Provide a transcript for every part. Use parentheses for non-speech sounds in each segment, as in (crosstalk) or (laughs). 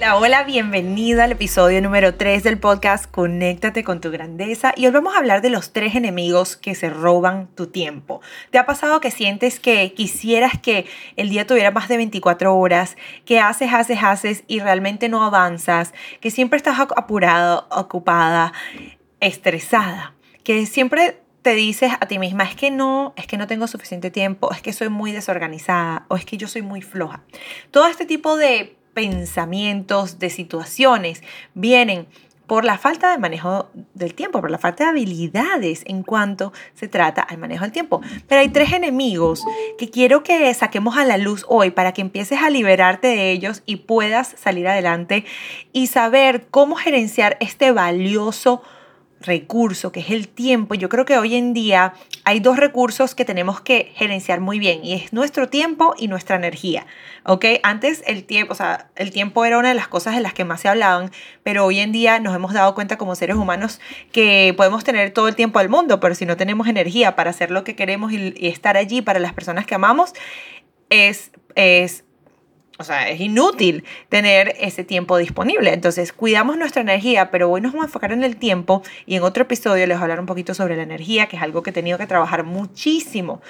Hola, hola, bienvenida al episodio número 3 del podcast Conéctate con tu grandeza y hoy vamos a hablar de los tres enemigos que se roban tu tiempo. ¿Te ha pasado que sientes que quisieras que el día tuviera más de 24 horas, que haces, haces, haces y realmente no avanzas, que siempre estás apurado, ocupada, estresada, que siempre te dices a ti misma, es que no, es que no tengo suficiente tiempo, es que soy muy desorganizada o es que yo soy muy floja. Todo este tipo de pensamientos, de situaciones, vienen por la falta de manejo del tiempo, por la falta de habilidades en cuanto se trata al manejo del tiempo. Pero hay tres enemigos que quiero que saquemos a la luz hoy para que empieces a liberarte de ellos y puedas salir adelante y saber cómo gerenciar este valioso recurso que es el tiempo. Yo creo que hoy en día hay dos recursos que tenemos que gerenciar muy bien y es nuestro tiempo y nuestra energía. ¿Ok? Antes el tiempo, o sea, el tiempo era una de las cosas de las que más se hablaban, pero hoy en día nos hemos dado cuenta como seres humanos que podemos tener todo el tiempo del mundo, pero si no tenemos energía para hacer lo que queremos y, y estar allí para las personas que amamos, es, es o sea, es inútil tener ese tiempo disponible. Entonces, cuidamos nuestra energía, pero hoy nos vamos a enfocar en el tiempo y en otro episodio les voy a hablar un poquito sobre la energía, que es algo que he tenido que trabajar muchísimo.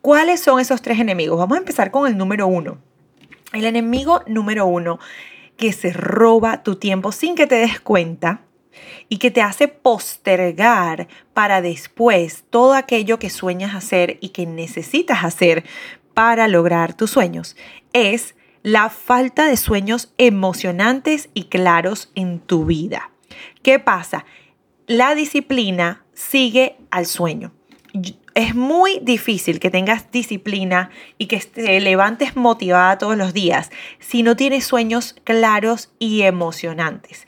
¿Cuáles son esos tres enemigos? Vamos a empezar con el número uno. El enemigo número uno que se roba tu tiempo sin que te des cuenta y que te hace postergar para después todo aquello que sueñas hacer y que necesitas hacer para lograr tus sueños es la falta de sueños emocionantes y claros en tu vida. ¿Qué pasa? La disciplina sigue al sueño. Es muy difícil que tengas disciplina y que te levantes motivada todos los días si no tienes sueños claros y emocionantes.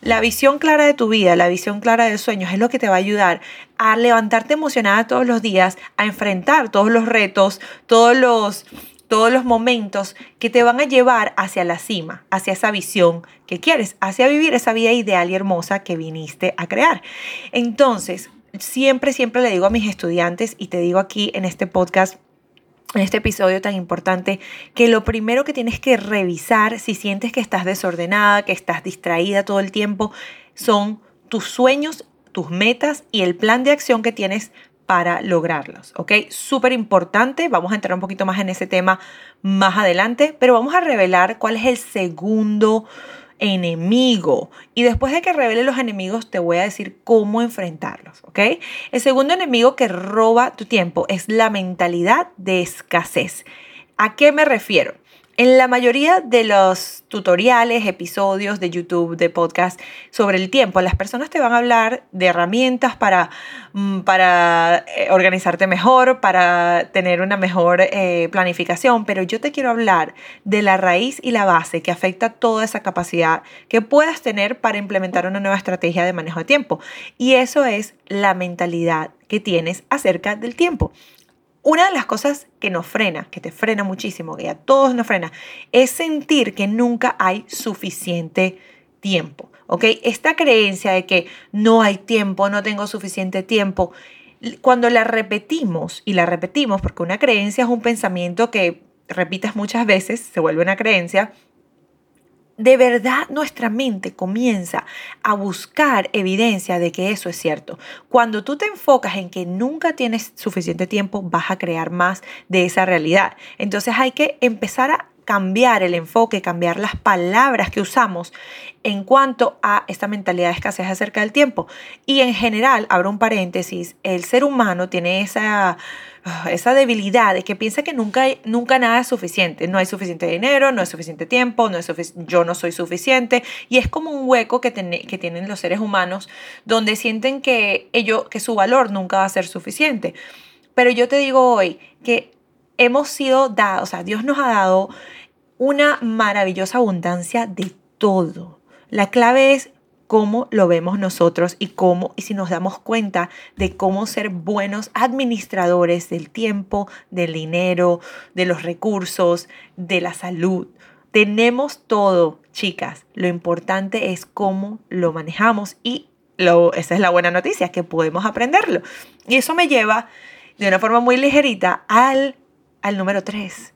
La visión clara de tu vida, la visión clara de sueños es lo que te va a ayudar a levantarte emocionada todos los días, a enfrentar todos los retos, todos los todos los momentos que te van a llevar hacia la cima, hacia esa visión que quieres, hacia vivir esa vida ideal y hermosa que viniste a crear. Entonces, siempre, siempre le digo a mis estudiantes y te digo aquí en este podcast, en este episodio tan importante, que lo primero que tienes que revisar si sientes que estás desordenada, que estás distraída todo el tiempo, son tus sueños, tus metas y el plan de acción que tienes para lograrlos, ¿ok? Súper importante, vamos a entrar un poquito más en ese tema más adelante, pero vamos a revelar cuál es el segundo enemigo. Y después de que revele los enemigos, te voy a decir cómo enfrentarlos, ¿ok? El segundo enemigo que roba tu tiempo es la mentalidad de escasez. ¿A qué me refiero? En la mayoría de los tutoriales, episodios de YouTube, de podcast sobre el tiempo, las personas te van a hablar de herramientas para, mm, para eh, organizarte mejor, para tener una mejor eh, planificación, pero yo te quiero hablar de la raíz y la base que afecta toda esa capacidad que puedas tener para implementar una nueva estrategia de manejo de tiempo. Y eso es la mentalidad que tienes acerca del tiempo. Una de las cosas que nos frena, que te frena muchísimo, que a todos nos frena, es sentir que nunca hay suficiente tiempo. ¿Ok? Esta creencia de que no hay tiempo, no tengo suficiente tiempo, cuando la repetimos, y la repetimos porque una creencia es un pensamiento que repitas muchas veces, se vuelve una creencia, de verdad nuestra mente comienza a buscar evidencia de que eso es cierto. Cuando tú te enfocas en que nunca tienes suficiente tiempo, vas a crear más de esa realidad. Entonces hay que empezar a cambiar el enfoque, cambiar las palabras que usamos en cuanto a esta mentalidad de escasez acerca del tiempo. Y en general, abro un paréntesis, el ser humano tiene esa, ah, esa debilidad de que piensa que nunca, nunca nada es suficiente. No hay suficiente dinero, no hay suficiente tiempo, no es yo no soy suficiente. Y es como un hueco que, que tienen los seres humanos donde sienten que, ello, que su valor nunca va a ser suficiente. Pero yo te digo hoy que hemos sido dados, o sea, Dios nos ha dado una maravillosa abundancia de todo. La clave es cómo lo vemos nosotros y cómo y si nos damos cuenta de cómo ser buenos administradores del tiempo, del dinero, de los recursos, de la salud. Tenemos todo, chicas. Lo importante es cómo lo manejamos y lo, esa es la buena noticia, que podemos aprenderlo. Y eso me lleva de una forma muy ligerita al, al número 3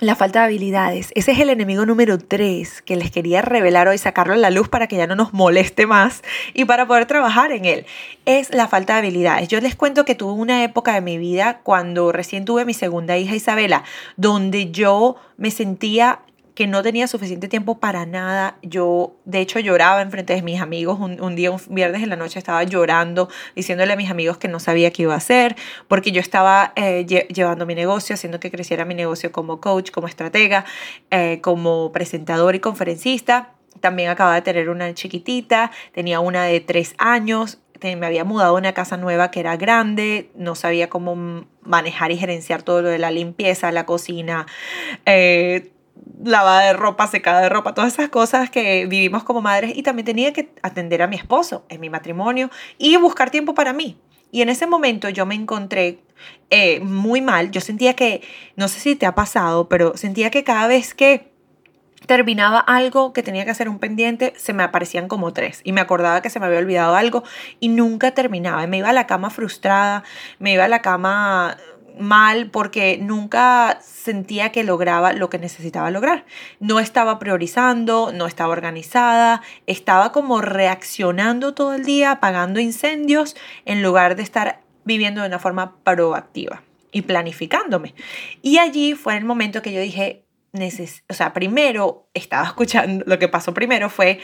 la falta de habilidades. Ese es el enemigo número 3 que les quería revelar hoy, sacarlo a la luz para que ya no nos moleste más y para poder trabajar en él. Es la falta de habilidades. Yo les cuento que tuve una época de mi vida cuando recién tuve mi segunda hija Isabela, donde yo me sentía que no tenía suficiente tiempo para nada. Yo, de hecho, lloraba en frente de mis amigos. Un, día, un viernes en la noche, estaba llorando, diciéndole a mis amigos que no sabía qué iba a hacer, porque yo estaba eh, llevando mi negocio, haciendo que creciera mi negocio como coach, como estratega, eh, como presentador y conferencista. También acababa de tener una chiquitita, tenía una de tres años, me había mudado a una casa nueva que era grande, no sabía cómo manejar y gerenciar todo lo de la limpieza, la cocina, eh, lavada de ropa, secada de ropa, todas esas cosas que vivimos como madres y también tenía que atender a mi esposo en mi matrimonio y buscar tiempo para mí. Y en ese momento yo me encontré eh, muy mal, yo sentía que, no sé si te ha pasado, pero sentía que cada vez que terminaba algo que tenía que hacer un pendiente, se me aparecían como tres y me acordaba que se me había olvidado algo y nunca terminaba. Me iba a la cama frustrada, me iba a la cama mal porque nunca sentía que lograba lo que necesitaba lograr. No estaba priorizando, no estaba organizada, estaba como reaccionando todo el día, apagando incendios, en lugar de estar viviendo de una forma proactiva y planificándome. Y allí fue el momento que yo dije, o sea, primero estaba escuchando, lo que pasó primero fue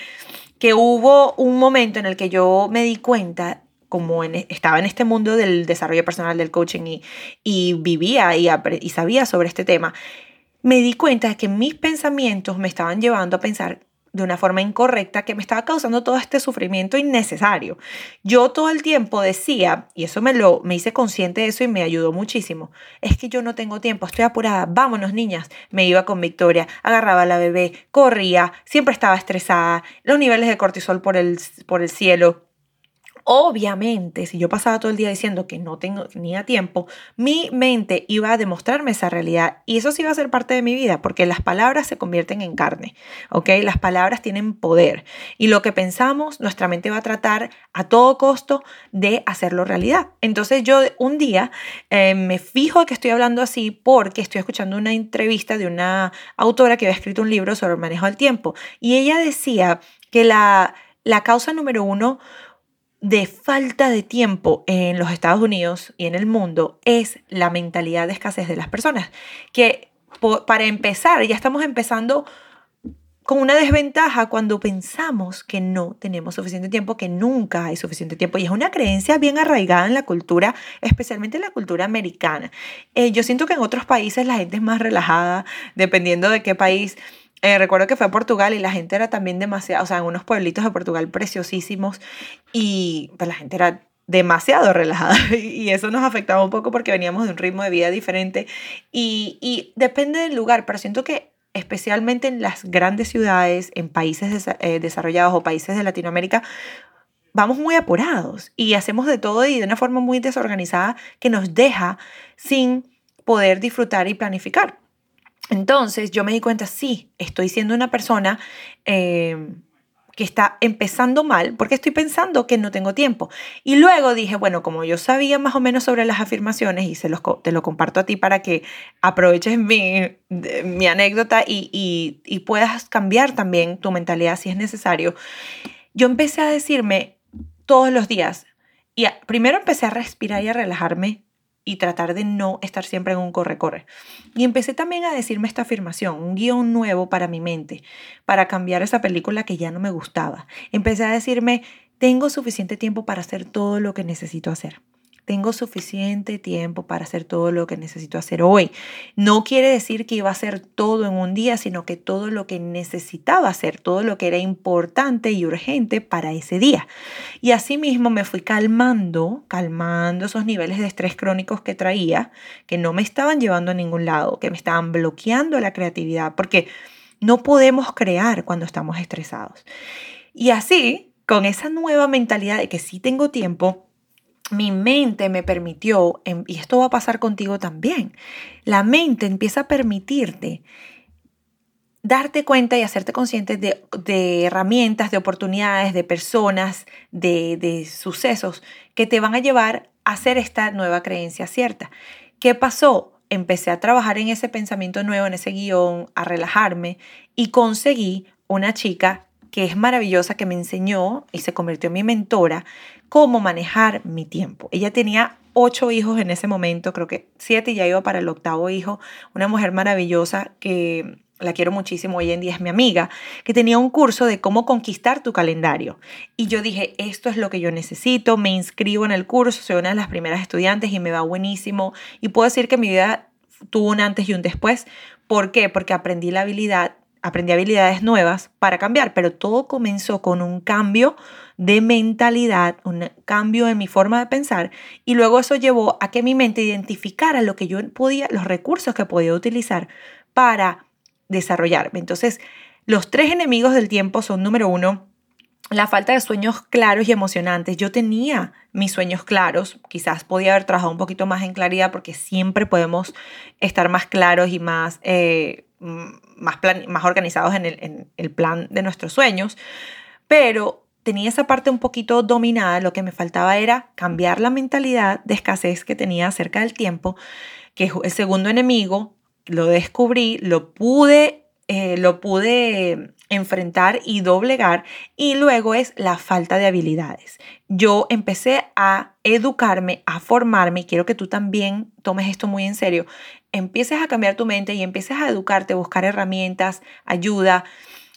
que hubo un momento en el que yo me di cuenta como e, estaba en este mundo del desarrollo personal, del coaching y, vivía y, y sabía sobre este tema, me di cuenta de que mis pensamientos me estaban llevando a pensar de una forma incorrecta que me estaba causando todo este sufrimiento innecesario. Yo todo el tiempo decía, y eso me lo me hice consciente de eso y me ayudó muchísimo, es que yo no tengo tiempo, estoy apurada, vámonos niñas. Me iba con Victoria, agarraba a la bebé, corría, siempre estaba estresada, los niveles de cortisol por el, por el cielo. Obviamente, si yo pasaba todo el día diciendo que no tengo, tenía tiempo, mi mente iba a demostrarme esa realidad y eso sí iba a ser parte de mi vida porque las palabras se convierten en carne, ¿ok? Las palabras tienen poder y lo que pensamos, nuestra mente va a tratar a todo costo de hacerlo realidad. Entonces yo un día eh, me fijo que estoy hablando así porque estoy escuchando una entrevista de una autora que había escrito un libro sobre el manejo del tiempo y ella decía que la, la causa número uno de falta de tiempo en los Estados Unidos y en el mundo es la mentalidad de escasez de las personas. Que para empezar, ya estamos empezando con una desventaja cuando pensamos que no tenemos suficiente tiempo, que nunca hay suficiente tiempo. Y es una creencia bien arraigada en la cultura, especialmente en la cultura americana. Eh, yo siento que en otros países la gente es más relajada, dependiendo de qué país eh, recuerdo que fue a Portugal y la gente era también demasiado, o sea, en unos pueblitos de Portugal preciosísimos y pues la gente era demasiado relajada (laughs) y eso nos afectaba un poco porque veníamos de un ritmo de vida diferente y, y depende del lugar, pero siento que especialmente en las grandes ciudades, en países eh, desarrollados o países de Latinoamérica, vamos muy apurados y hacemos de todo y de una forma muy desorganizada que nos deja sin poder disfrutar y planificar. Entonces yo me di cuenta, sí, estoy siendo una persona em, que está empezando mal porque estoy pensando que no tengo tiempo. Y luego dije, bueno, como yo sabía más o menos sobre las afirmaciones y se los, te lo comparto a ti para que aproveches mi, mi anécdota y, y, y puedas cambiar también tu mentalidad si es necesario, yo empecé a decirme todos los días, y primero empecé a respirar y a relajarme y tratar de no estar siempre en un corre-corre. Y empecé también a decirme esta afirmación, un guion nuevo para mi mente, para cambiar esa película que ya no me gustaba. Empecé a decirme, tengo suficiente tiempo para hacer todo lo que necesito hacer tengo suficiente tiempo para hacer todo lo que necesito hacer hoy. No quiere decir que iba a hacer todo en un día, sino que todo lo que necesitaba hacer, todo lo que era importante y urgente para ese día. Y así mismo me fui calmando, calmando esos niveles de estrés crónicos que traía, que no me estaban llevando a ningún lado, que me estaban bloqueando la creatividad, porque no podemos crear cuando estamos estresados. Y así, con esa nueva mentalidad de que sí tengo tiempo, mi mente me permitió, em, y esto va a pasar contigo también, la mente empieza a permitirte darte cuenta y hacerte consciente de, herramientas, de oportunidades, de personas, de, de, sucesos que te van a llevar a hacer esta nueva creencia cierta. ¿Qué pasó? Empecé a trabajar en ese pensamiento nuevo, en ese guion, a relajarme y conseguí una chica que es maravillosa, que me enseñó y se convirtió en mi mentora, cómo manejar mi tiempo. Ella tenía ocho hijos en ese momento, creo que siete y ya iba para el octavo hijo, una mujer maravillosa que la quiero muchísimo, hoy en día es mi amiga, que tenía un curso de cómo conquistar tu calendario. Y yo dije, esto es lo que yo necesito, me inscribo en el curso, soy una de las primeras estudiantes y me va buenísimo. Y puedo decir que mi vida tuvo un antes y un después. ¿Por qué? Porque aprendí la habilidad, aprendí habilidades nuevas para cambiar, pero todo comenzó con un cambio de mentalidad, un cambio en mi forma de pensar y luego eso llevó a que mi mente identificara lo que yo podía, los recursos que podía utilizar para desarrollarme. Entonces, los tres enemigos del tiempo son, número uno, la falta de sueños claros y emocionantes. Yo tenía mis sueños claros, quizás podía haber trabajado un poquito más en claridad porque siempre podemos estar más claros y más, eh, más, más organizados en el, en el plan de nuestros sueños, pero tenía esa parte un poquito dominada, lo que me faltaba era cambiar la mentalidad de escasez que tenía acerca del tiempo, que es el segundo enemigo, lo descubrí, lo pude, eh, lo pude enfrentar y doblegar y luego es la falta de habilidades. Yo empecé a educarme, a formarme y quiero que tú también tomes esto muy en serio. Empieces a cambiar tu mente y empieces a educarte, buscar herramientas, ayuda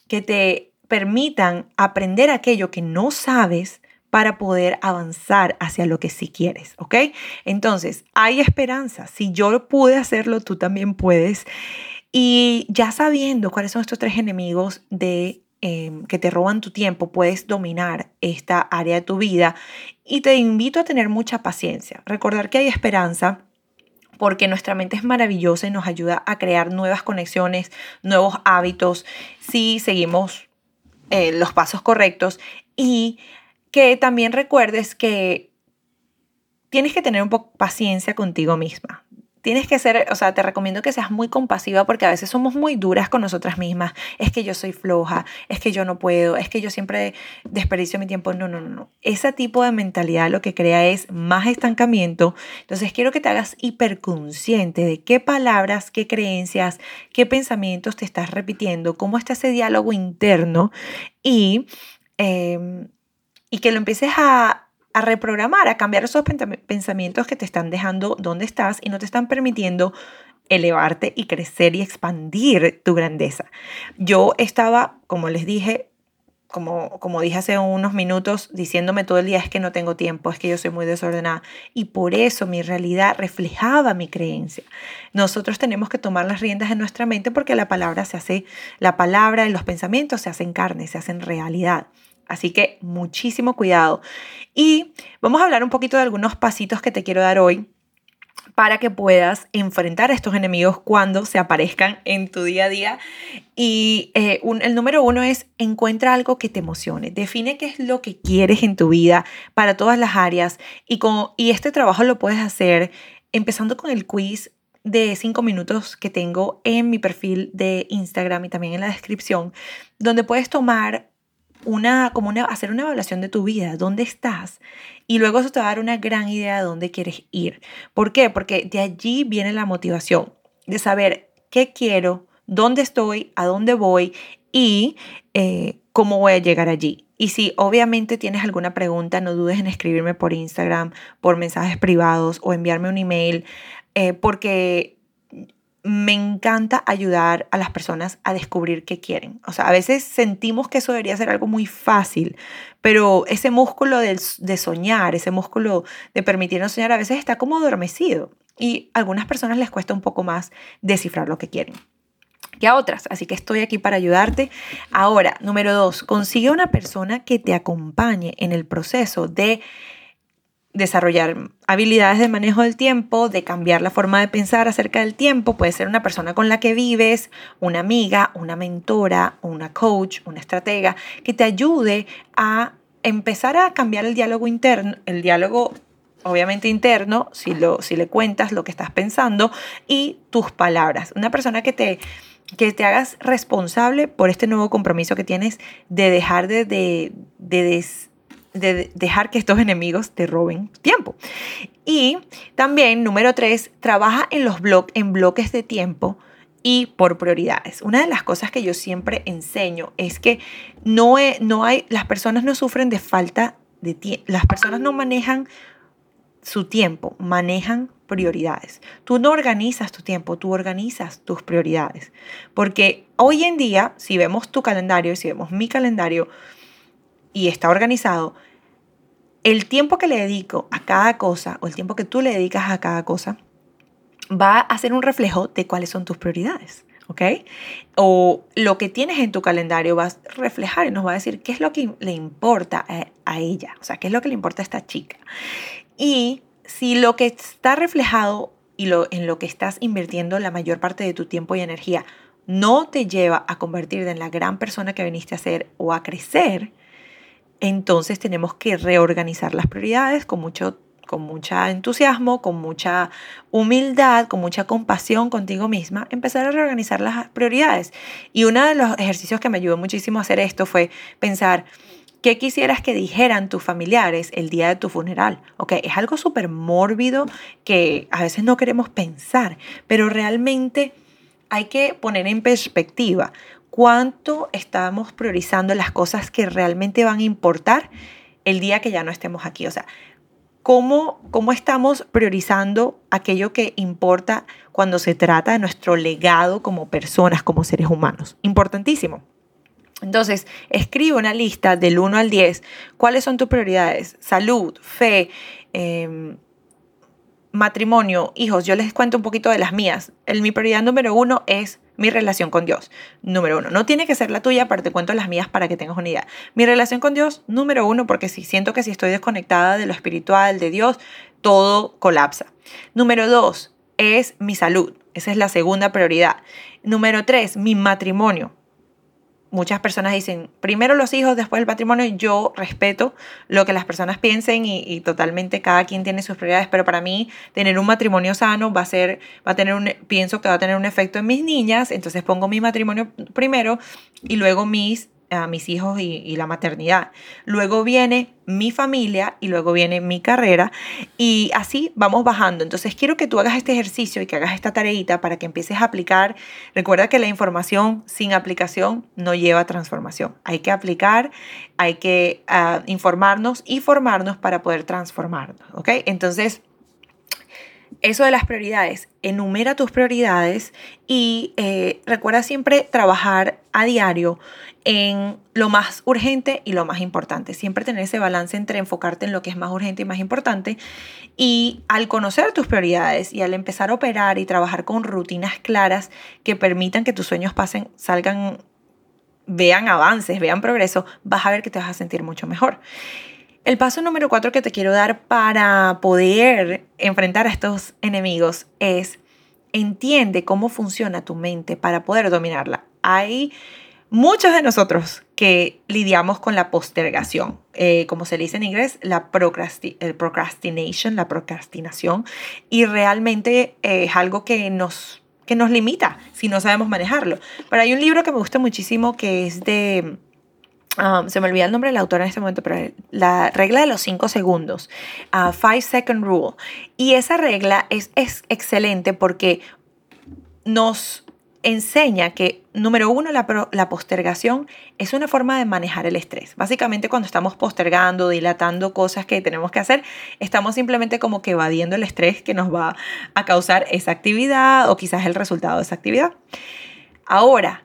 que te permitan aprender aquello que no sabes para poder avanzar hacia lo que sí quieres, ¿ok? Entonces, hay esperanza. Si yo pude hacerlo, tú también puedes. Y ya sabiendo cuáles son estos tres enemigos de em, que te roban tu tiempo, puedes dominar esta área de tu vida. Y te invito a tener mucha paciencia. Recordar que hay esperanza porque nuestra mente es maravillosa y nos ayuda a crear nuevas conexiones, nuevos hábitos, si seguimos eh, los pasos correctos. Y que también recuerdes que tienes que tener un poco paciencia contigo misma. Tienes que ser, o sea, te recomiendo que seas muy compasiva porque a veces somos muy duras con nosotras mismas. Es que yo soy floja, es que yo no puedo, es que yo siempre desperdicio mi tiempo. No, no, no, no. Ese tipo de mentalidad lo que crea es más estancamiento. Entonces quiero que te hagas hiperconsciente de qué palabras, qué creencias, qué pensamientos te estás repitiendo, cómo está ese diálogo interno y em, y que lo empieces a, reprogramar, a cambiar esos pensamientos que te están dejando donde estás y no te están permitiendo elevarte y crecer y expandir tu grandeza. Yo estaba, como les dije, como, como dije hace unos minutos, diciéndome todo el día es que no tengo tiempo, es que yo soy muy desordenada. Y por eso mi realidad reflejaba mi creencia. Nosotros tenemos que tomar las riendas en nuestra mente porque la palabra se hace, la palabra y los pensamientos se hacen carne, se hacen realidad. Así que muchísimo cuidado. Y vamos a hablar un poquito de algunos pasitos que te quiero dar hoy para que puedas enfrentar a estos enemigos cuando se aparezcan en tu día a día. Y eh, el número uno es encuentra algo que te emocione. Define qué es lo que quieres en tu vida para todas las áreas. Y, con, y este trabajo lo puedes hacer empezando con el quiz de cinco minutos que tengo en mi perfil de Instagram y también en la descripción, donde puedes tomar una, como una, hacer una evaluación de tu vida, dónde estás, y luego eso te va a dar una gran idea de dónde quieres ir. ¿Por qué? Porque de allí viene la motivación, de saber qué quiero, dónde estoy, a dónde voy y eh, cómo voy a llegar allí. Y si obviamente tienes alguna pregunta, no dudes en escribirme por Instagram, por mensajes privados o enviarme un email, eh, porque me encanta ayudar a las personas a descubrir qué quieren. O sea, a veces sentimos que eso debería ser algo muy fácil, pero ese músculo de, soñar, ese músculo de permitirnos soñar, a veces está como adormecido. Y a algunas personas les cuesta un poco más descifrar lo que quieren que a otras. Así que estoy aquí para ayudarte. Ahora, número dos, consigue una persona que te acompañe en el proceso de desarrollar habilidades de manejo del tiempo, de cambiar la forma de pensar acerca del tiempo. Puede ser una persona con la que vives, una amiga, una mentora, una coach, una estratega, que te ayude a empezar a cambiar el diálogo interno, el diálogo obviamente interno, si, lo, si le cuentas lo que estás pensando, y tus palabras. Una persona que te, que te hagas responsable por este nuevo compromiso que tienes de dejar de, de, de, dejar que estos enemigos te roben tiempo. Y también, número tres, trabaja en los en bloques de tiempo y por prioridades. Una de las cosas que yo siempre enseño es que no, no hay, las personas no sufren de falta de tiempo, las personas no manejan su tiempo, manejan prioridades. Tú no organizas tu tiempo, tú organizas tus prioridades. Porque hoy en día, si vemos tu calendario, si vemos mi calendario y está organizado, el tiempo que le dedico a cada cosa o el tiempo que tú le dedicas a cada cosa va a ser un reflejo de cuáles son tus prioridades. ¿ok? O lo que tienes en tu calendario va a reflejar y nos va a decir qué es lo que le importa a, ella, o sea, qué es lo que le importa a esta chica. Y si lo que está reflejado y lo, en lo que estás invirtiendo la mayor parte de tu tiempo y energía no te lleva a convertirte en la gran persona que viniste a ser o a crecer, entonces tenemos que reorganizar las prioridades con mucho con mucho entusiasmo, con mucha humildad, con mucha compasión contigo misma, empezar a reorganizar las prioridades. Y uno de los ejercicios que me ayudó muchísimo a hacer esto fue pensar, ¿Qué quisieras que dijeran tus familiares el día de tu funeral? Ok, es algo súper mórbido que a veces no queremos pensar, pero realmente hay que poner en perspectiva cuánto estamos priorizando las cosas que realmente van a importar el día que ya no estemos aquí. O sea, cómo, cómo estamos priorizando aquello que importa cuando se trata de nuestro legado como personas, como seres humanos. Importantísimo. Entonces, escribe una lista del 1 al 10. ¿Cuáles son tus prioridades? Salud, fe, em, matrimonio, hijos. Yo les cuento un poquito de las mías. El, mi prioridad número uno es mi relación con Dios. Número uno. No tiene que ser la tuya, pero te cuento las mías para que tengas una idea. Mi relación con Dios, número uno, porque si siento que si estoy desconectada de lo espiritual, de Dios, todo colapsa. Número dos es mi salud. Esa es la segunda prioridad. Número tres, mi matrimonio muchas personas dicen, primero los hijos, después el patrimonio. Yo respeto lo que las personas piensen y, totalmente cada quien tiene sus prioridades, pero para mí tener un matrimonio sano va a ser, va a tener un, pienso que va a tener un efecto en mis niñas, entonces pongo mi matrimonio primero y luego mis a mis hijos y, la maternidad. Luego viene mi familia y luego viene mi carrera y así vamos bajando. Entonces quiero que tú hagas este ejercicio y que hagas esta tareita para que empieces a aplicar. Recuerda que la información sin aplicación no lleva transformación. Hay que aplicar, hay que ah, informarnos y formarnos para poder transformarnos. ¿Ok? Entonces eso de las prioridades, enumera tus prioridades y eh, recuerda siempre trabajar a diario en lo más urgente y lo más importante. Siempre tener ese balance entre enfocarte en lo que es más urgente y más importante. Y al conocer tus prioridades y al empezar a operar y trabajar con rutinas claras que permitan que tus sueños pasen, salgan, vean avances, vean progreso, vas a ver que te vas a sentir mucho mejor. El paso número cuatro que te quiero dar para poder enfrentar a estos enemigos es entiende cómo funciona tu mente para poder dominarla. Hay muchos de nosotros que lidiamos con la postergación, eh, como se dice en inglés, la el procrastination, la procrastinación, y realmente es algo que nos, que nos limita si no sabemos manejarlo. Pero hay un libro que me gusta muchísimo que es de Um, se me olvida el nombre del autor en este momento, pero la regla de los 5 segundos, uh, Five Second Rule. Y esa regla es, es excelente porque nos enseña que, número uno, la, la, postergación es una forma de manejar el estrés. Básicamente cuando estamos postergando, dilatando cosas que tenemos que hacer, estamos simplemente como que evadiendo el estrés que nos va a causar esa actividad o quizás el resultado de esa actividad. Ahora,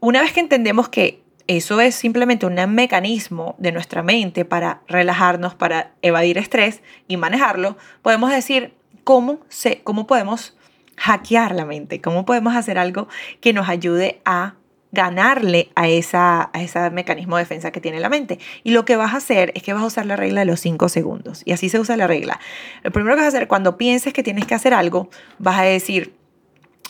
una vez que entendemos que eso es simplemente un mecanismo de nuestra mente para relajarnos, para evadir estrés y manejarlo. Podemos decir cómo, cómo podemos hackear la mente, cómo podemos hacer algo que nos ayude a ganarle a, esa, a ese mecanismo de defensa que tiene la mente. Y lo que vas a hacer es que vas a usar la regla de los 5 segundos. Y así se usa la regla. Lo primero que vas a hacer cuando pienses que tienes que hacer algo, vas a decir,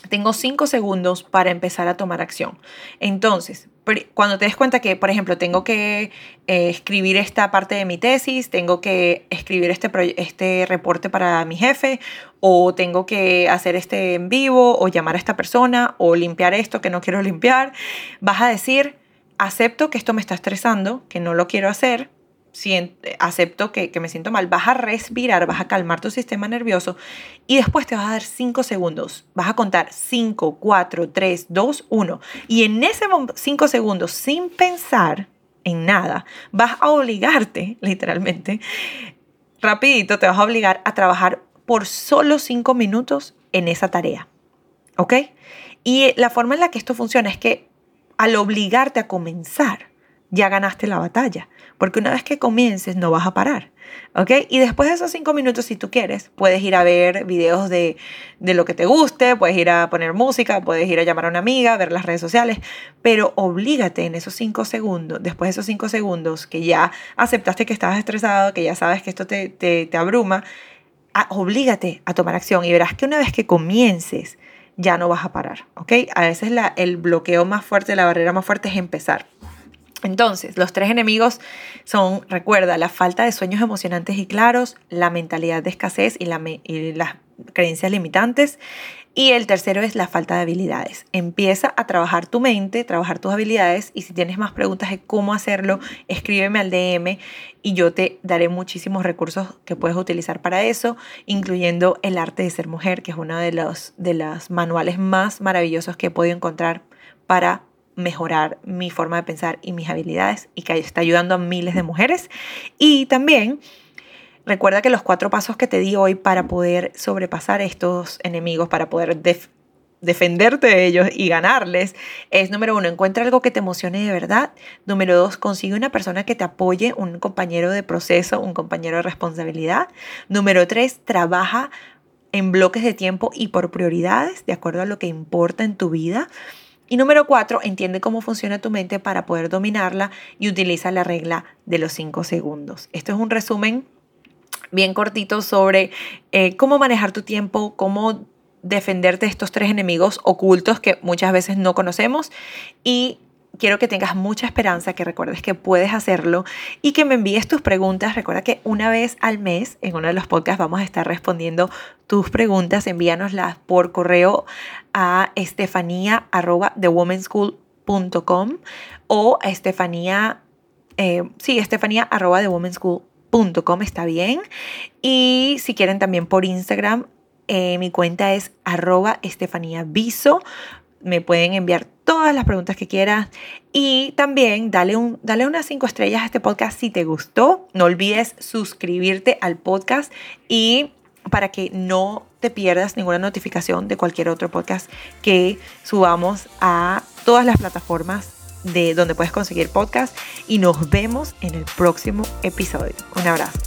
tengo 5 segundos para empezar a tomar acción. Entonces, cuando te des cuenta que, por ejemplo, tengo que eh, escribir esta parte de mi tesis, tengo que escribir este, este reporte para mi jefe, o tengo que hacer este en vivo, o llamar a esta persona, o limpiar esto que no quiero (laughs) limpiar, vas a decir, acepto que esto me está estresando, que no lo quiero hacer, acepto que, me siento mal, vas a respirar, vas a calmar tu sistema nervioso y después te vas a dar 5 segundos. Vas a contar 5, 4, 3, 2, 1. Y en ese 5 segundos, sin pensar en nada, vas a obligarte, (laughs) literalmente, rapidito, te vas a obligar a trabajar por solo 5 minutos en esa tarea. ¿Ok? Y la forma en la que esto funciona es que al obligarte a comenzar, ya ganaste la batalla. Porque una vez que comiences no vas a parar. ¿Ok? Y después de esos cinco minutos, si tú quieres, puedes ir a ver videos de, de, lo que te guste, puedes ir a poner música, puedes ir a llamar a una amiga, ver las redes sociales, pero oblígate en esos cinco segundos, después de esos cinco segundos que ya aceptaste que estabas estresado, que ya sabes que esto te, te, te abruma, a, oblígate a tomar acción y verás que una vez que comiences, ya no vas a parar. ¿Ok? A veces la, el bloqueo más fuerte, la barrera más fuerte es empezar. Entonces, los tres enemigos son, recuerda, la falta de sueños emocionantes y claros, la mentalidad de escasez y, las creencias limitantes. Y el tercero es la falta de habilidades. Empieza a trabajar tu mente, trabajar tus habilidades y si tienes más preguntas de cómo hacerlo, escríbeme al DM y yo te daré muchísimos recursos que puedes utilizar para eso, incluyendo el arte de ser mujer, que es uno de los, de los manuales más maravillosos que he podido encontrar para mejorar mi forma de pensar y mis habilidades y que está ayudando a miles de mujeres. Y también recuerda que los cuatro pasos que te di hoy para poder sobrepasar estos enemigos, para poder defenderte de ellos y ganarles es número uno, encuentra algo que te emocione de verdad. Número dos, consigue una persona que te apoye, un compañero de proceso, un compañero de responsabilidad. Número tres, trabaja en bloques de tiempo y por prioridades, de acuerdo a lo que importa en tu vida. Y número cuatro, entiende cómo funciona tu mente para poder dominarla y utiliza la regla de los cinco segundos. Esto es un resumen bien cortito sobre eh, cómo manejar tu tiempo, cómo defenderte de estos tres enemigos ocultos que muchas veces no conocemos y quiero que tengas mucha esperanza, que recuerdes que puedes hacerlo y que me envíes tus preguntas. Recuerda que una vez al mes en uno de los podcasts vamos a estar respondiendo tus preguntas. Envíanoslas por correo a estefanía o a estefanía, eh, sí, estefanía está bien. Y si quieren también por Instagram, eh, mi cuenta es arroba me pueden enviar todas las preguntas que quieras y también dale, un, dale unas cinco estrellas a este podcast si te gustó. No olvides suscribirte al podcast y para que no te pierdas ninguna notificación de cualquier otro podcast que subamos a todas las plataformas de donde puedes conseguir podcast y nos vemos en el próximo episodio. Un abrazo.